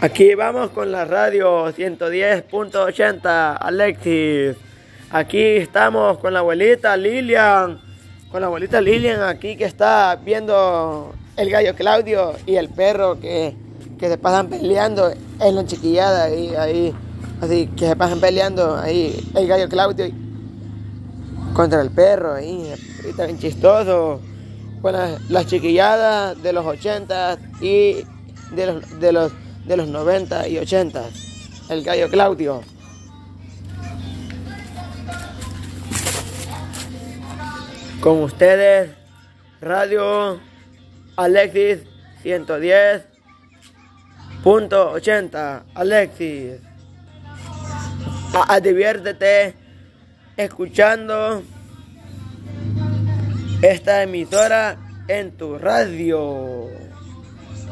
Aquí vamos con la radio 110.80, Alexis. Aquí estamos con la abuelita Lilian, con la abuelita Lilian aquí que está viendo el gallo Claudio y el perro que, que se pasan peleando en la chiquillada ahí, ahí, así que se pasan peleando ahí el gallo Claudio contra el perro ahí, está chistoso. Bueno, las chiquilladas de los 80 y de los, de los de los 90 y 80. El gallo Claudio. Con ustedes, Radio Alexis 110.80. Alexis. Diviértete escuchando esta emisora en tu radio.